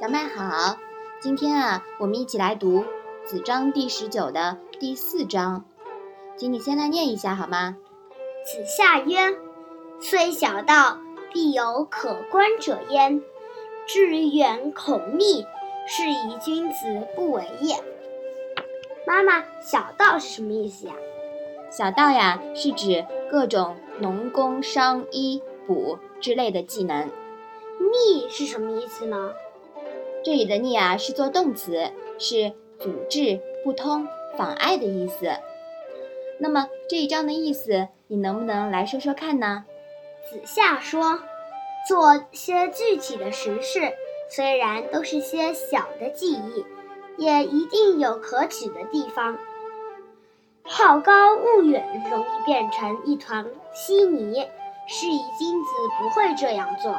小麦好，今天啊，我们一起来读子章第十九的第四章，请你先来念一下好吗？子夏曰：“虽小道，必有可观者焉。志远恐密，是以君子不为也。”妈妈，小道是什么意思呀？小道呀，是指各种农工商医卜之类的技能。逆是什么意思呢？这里的逆啊是做动词，是阻滞、不通、妨碍的意思。那么这一章的意思，你能不能来说说看呢？子夏说：“做些具体的实事，虽然都是些小的记忆，也一定有可取的地方。好高骛远，容易变成一团稀泥，是以君子不会这样做。”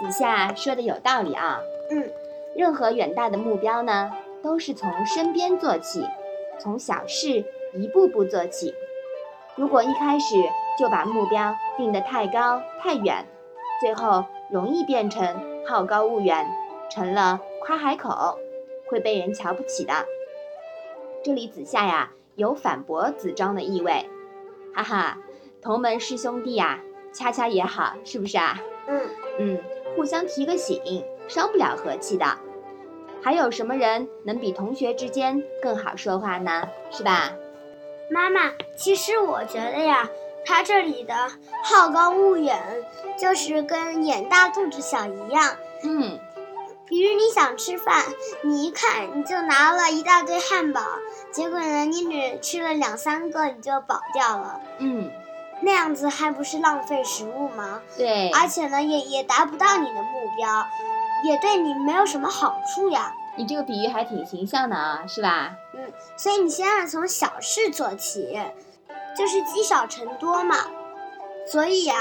子夏说的有道理啊。嗯，任何远大的目标呢，都是从身边做起，从小事一步步做起。如果一开始就把目标定得太高太远，最后容易变成好高骛远，成了夸海口，会被人瞧不起的。这里子夏呀有反驳子张的意味，哈哈，同门师兄弟呀，恰恰也好，是不是啊？嗯嗯，互相提个醒。伤不了和气的，还有什么人能比同学之间更好说话呢？是吧？妈妈，其实我觉得呀，他这里的好高骛远，就是跟眼大肚子小一样。嗯，比如你想吃饭，你一看你就拿了一大堆汉堡，结果呢，你只吃了两三个你就饱掉了。嗯，那样子还不是浪费食物吗？对，而且呢，也也达不到你的目标。也对你没有什么好处呀。你这个比喻还挺形象的啊，是吧？嗯，所以你现在从小事做起，就是积少成多嘛。所以啊，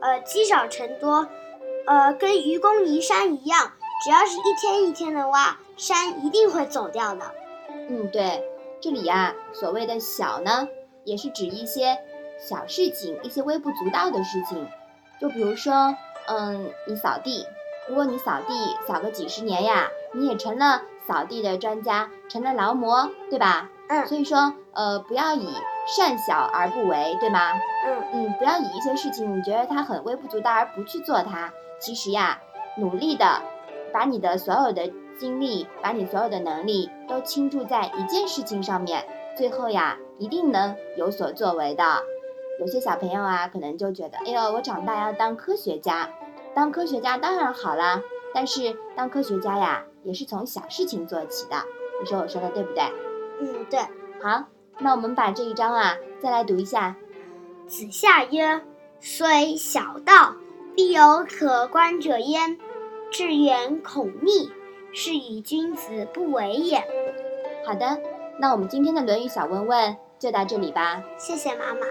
呃，积少成多，呃，跟愚公移山一样，只要是一天一天的挖，山一定会走掉的。嗯，对，这里呀，所谓的小呢，也是指一些小事情，一些微不足道的事情。就比如说，嗯，你扫地。如果你扫地扫个几十年呀，你也成了扫地的专家，成了劳模，对吧？嗯。所以说，呃，不要以善小而不为，对吗？嗯嗯，不要以一些事情你觉得它很微不足道而不去做它。其实呀，努力的把你的所有的精力，把你所有的能力都倾注在一件事情上面，最后呀，一定能有所作为的。有些小朋友啊，可能就觉得，哎呦，我长大要当科学家。当科学家当然好啦，但是当科学家呀，也是从小事情做起的。你说我说的对不对？嗯，对。好，那我们把这一章啊再来读一下。子夏曰：“虽小道，必有可观者焉。志远恐逆，是以君子不为也。”好的，那我们今天的《论语》小问问就到这里吧。谢谢妈妈。